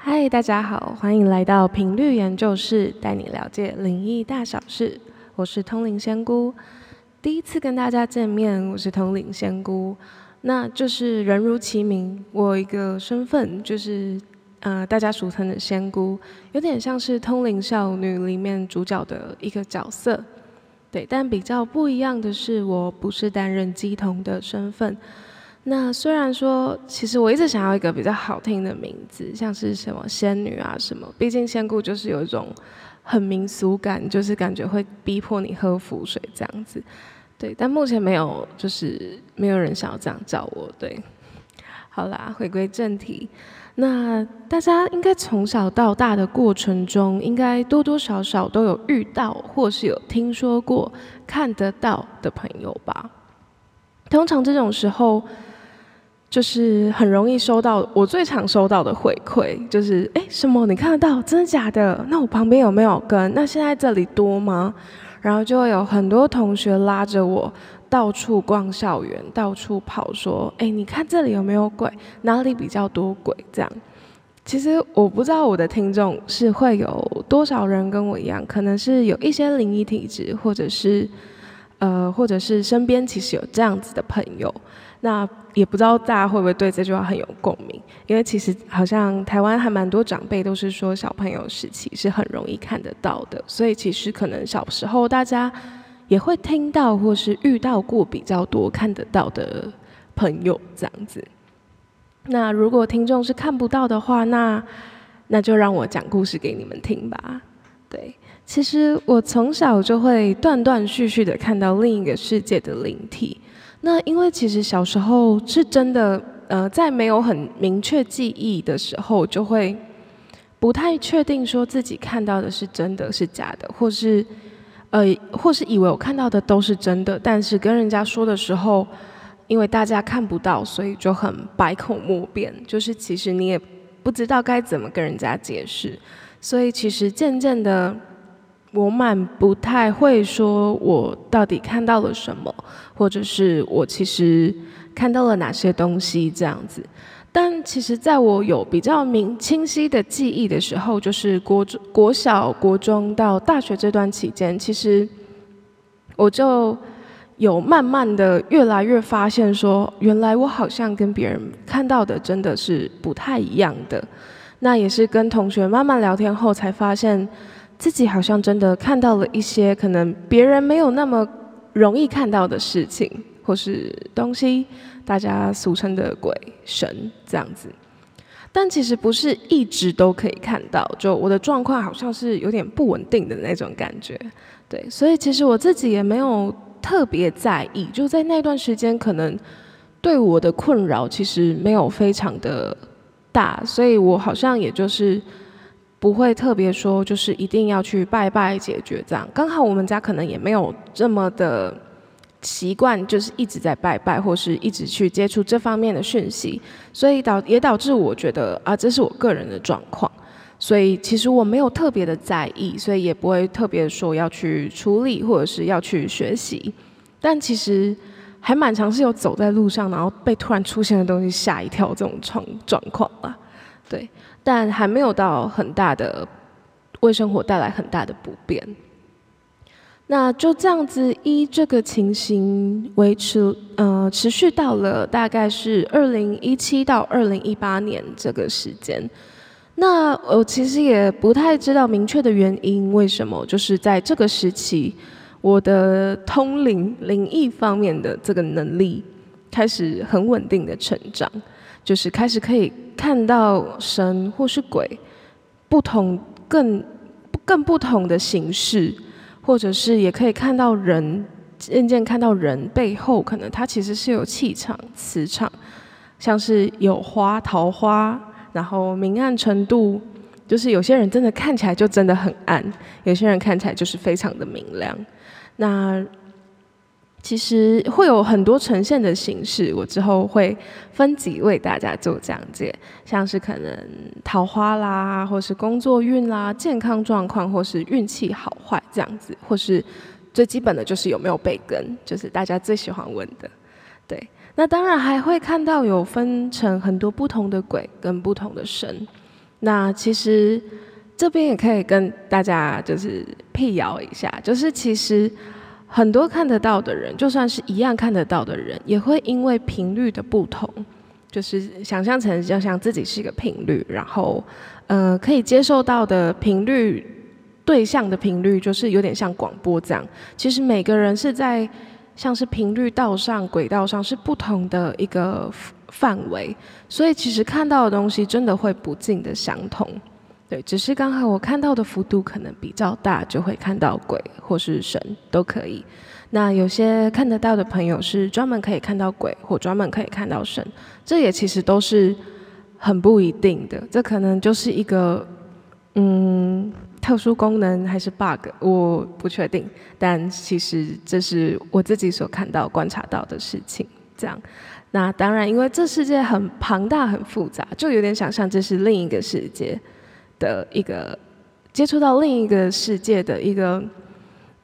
嗨，大家好，欢迎来到频率研究室，带你了解灵异大小事。我是通灵仙姑，第一次跟大家见面，我是通灵仙姑。那就是人如其名，我有一个身份就是呃，大家俗称的仙姑，有点像是通灵少女里面主角的一个角色。对，但比较不一样的是，我不是担任鸡童的身份。那虽然说，其实我一直想要一个比较好听的名字，像是什么仙女啊什么，毕竟仙姑就是有一种很民俗感，就是感觉会逼迫你喝符水这样子。对，但目前没有，就是没有人想要这样叫我。对，好啦，回归正题，那大家应该从小到大的过程中，应该多多少少都有遇到，或是有听说过看得到的朋友吧？通常这种时候。就是很容易收到我最常收到的回馈，就是哎什么你看得到真的假的？那我旁边有没有跟？那现在这里多吗？然后就会有很多同学拉着我到处逛校园，到处跑，说哎你看这里有没有鬼？哪里比较多鬼？这样，其实我不知道我的听众是会有多少人跟我一样，可能是有一些灵异体质，或者是呃或者是身边其实有这样子的朋友。那也不知道大家会不会对这句话很有共鸣，因为其实好像台湾还蛮多长辈都是说小朋友时期是很容易看得到的，所以其实可能小时候大家也会听到或是遇到过比较多看得到的朋友这样子。那如果听众是看不到的话，那那就让我讲故事给你们听吧。对，其实我从小就会断断续续的看到另一个世界的灵体。那因为其实小时候是真的，呃，在没有很明确记忆的时候，就会不太确定说自己看到的是真的是假的，或是呃，或是以为我看到的都是真的，但是跟人家说的时候，因为大家看不到，所以就很百口莫辩，就是其实你也不知道该怎么跟人家解释，所以其实渐渐的。我蛮不太会说，我到底看到了什么，或者是我其实看到了哪些东西这样子。但其实，在我有比较明清晰的记忆的时候，就是国中、国小、国中到大学这段期间，其实我就有慢慢的越来越发现，说原来我好像跟别人看到的真的是不太一样的。那也是跟同学慢慢聊天后才发现。自己好像真的看到了一些可能别人没有那么容易看到的事情，或是东西，大家俗称的鬼神这样子。但其实不是一直都可以看到，就我的状况好像是有点不稳定的那种感觉。对，所以其实我自己也没有特别在意，就在那段时间，可能对我的困扰其实没有非常的大，所以我好像也就是。不会特别说，就是一定要去拜拜解决这样。刚好我们家可能也没有这么的习惯，就是一直在拜拜，或是一直去接触这方面的讯息，所以导也导致我觉得啊，这是我个人的状况。所以其实我没有特别的在意，所以也不会特别说要去处理或者是要去学习。但其实还蛮常是有走在路上，然后被突然出现的东西吓一跳这种状状况吧。对。但还没有到很大的为生活带来很大的不便。那就这样子依这个情形维持，呃，持续到了大概是二零一七到二零一八年这个时间。那我其实也不太知道明确的原因，为什么就是在这个时期，我的通灵灵异方面的这个能力开始很稳定的成长。就是开始可以看到神或是鬼，不同更更不同的形式，或者是也可以看到人，渐渐看到人背后，可能他其实是有气场、磁场，像是有花、桃花，然后明暗程度，就是有些人真的看起来就真的很暗，有些人看起来就是非常的明亮，那。其实会有很多呈现的形式，我之后会分级为大家做讲解，像是可能桃花啦，或是工作运啦、健康状况，或是运气好坏这样子，或是最基本的就是有没有被跟，就是大家最喜欢问的。对，那当然还会看到有分成很多不同的鬼跟不同的神，那其实这边也可以跟大家就是辟谣一下，就是其实很多看得到的人，就算是一样看得到的人，也会因为频率的不同，就是想象成就像自己是一个频率，然后呃可以接受到的频率对象的频率，就是有点像广播这样。其实每个人是在像是频率道上、轨道上是不同的一个。范围，所以其实看到的东西真的会不尽的相同，对，只是刚好我看到的幅度可能比较大，就会看到鬼或是神都可以。那有些看得到的朋友是专门可以看到鬼，或专门可以看到神，这也其实都是很不一定的，这可能就是一个嗯特殊功能还是 bug，我不确定，但其实这是我自己所看到、观察到的事情，这样。那当然，因为这世界很庞大、很复杂，就有点想象这是另一个世界的一个接触到另一个世界的一个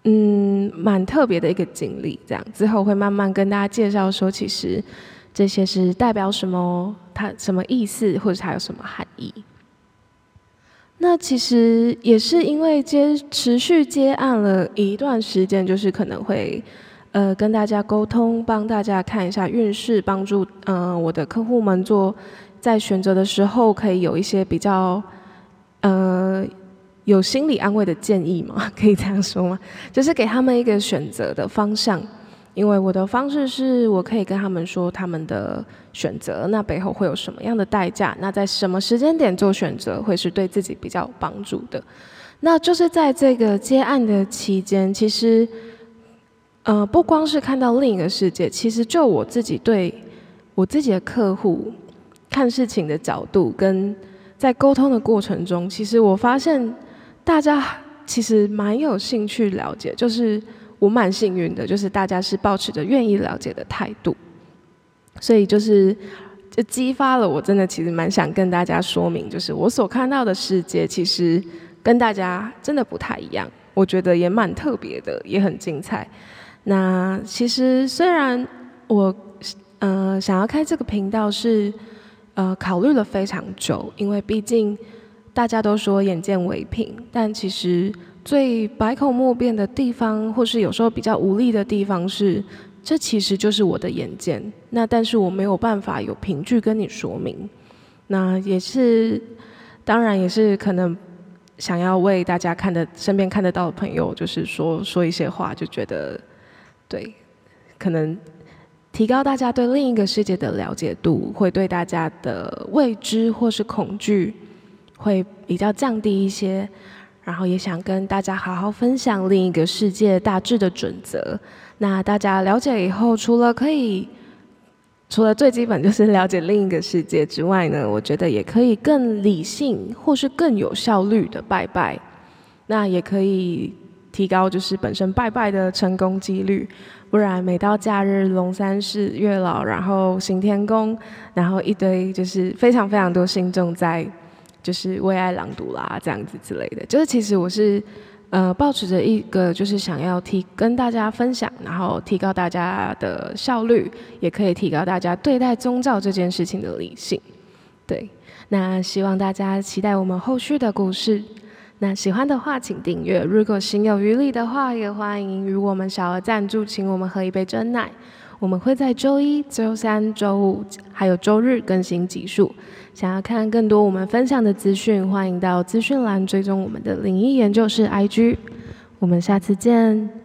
嗯蛮特别的一个经历。这样之后会慢慢跟大家介绍说，其实这些是代表什么，它什么意思，或者它有什么含义。那其实也是因为接持续接案了一段时间，就是可能会。呃，跟大家沟通，帮大家看一下运势，帮助嗯我的客户们做在选择的时候可以有一些比较呃有心理安慰的建议吗，可以这样说吗？就是给他们一个选择的方向，因为我的方式是我可以跟他们说他们的选择，那背后会有什么样的代价？那在什么时间点做选择会是对自己比较有帮助的？那就是在这个接案的期间，其实。呃，不光是看到另一个世界，其实就我自己对我自己的客户看事情的角度，跟在沟通的过程中，其实我发现大家其实蛮有兴趣了解，就是我蛮幸运的，就是大家是保持着愿意了解的态度，所以就是就激发了我真的其实蛮想跟大家说明，就是我所看到的世界其实跟大家真的不太一样，我觉得也蛮特别的，也很精彩。那其实虽然我呃想要开这个频道是呃考虑了非常久，因为毕竟大家都说眼见为凭，但其实最百口莫辩的地方，或是有时候比较无力的地方是，这其实就是我的眼见。那但是我没有办法有凭据跟你说明。那也是当然也是可能想要为大家看的身边看得到的朋友，就是说说一些话，就觉得。对，可能提高大家对另一个世界的了解度，会对大家的未知或是恐惧会比较降低一些。然后也想跟大家好好分享另一个世界大致的准则。那大家了解以后，除了可以，除了最基本就是了解另一个世界之外呢，我觉得也可以更理性或是更有效率的拜拜。那也可以。提高就是本身拜拜的成功几率，不然每到假日龙山寺、月老，然后行天宫，然后一堆就是非常非常多信众在就是为爱朗读啦这样子之类的，就是其实我是呃保持着一个就是想要提跟大家分享，然后提高大家的效率，也可以提高大家对待宗教这件事情的理性。对，那希望大家期待我们后续的故事。那喜欢的话，请订阅。如果心有余力的话，也欢迎与我们小额赞助，请我们喝一杯真奶。我们会在周一、周三、周五还有周日更新集数。想要看更多我们分享的资讯，欢迎到资讯栏追踪我们的灵异研究室 IG。我们下次见。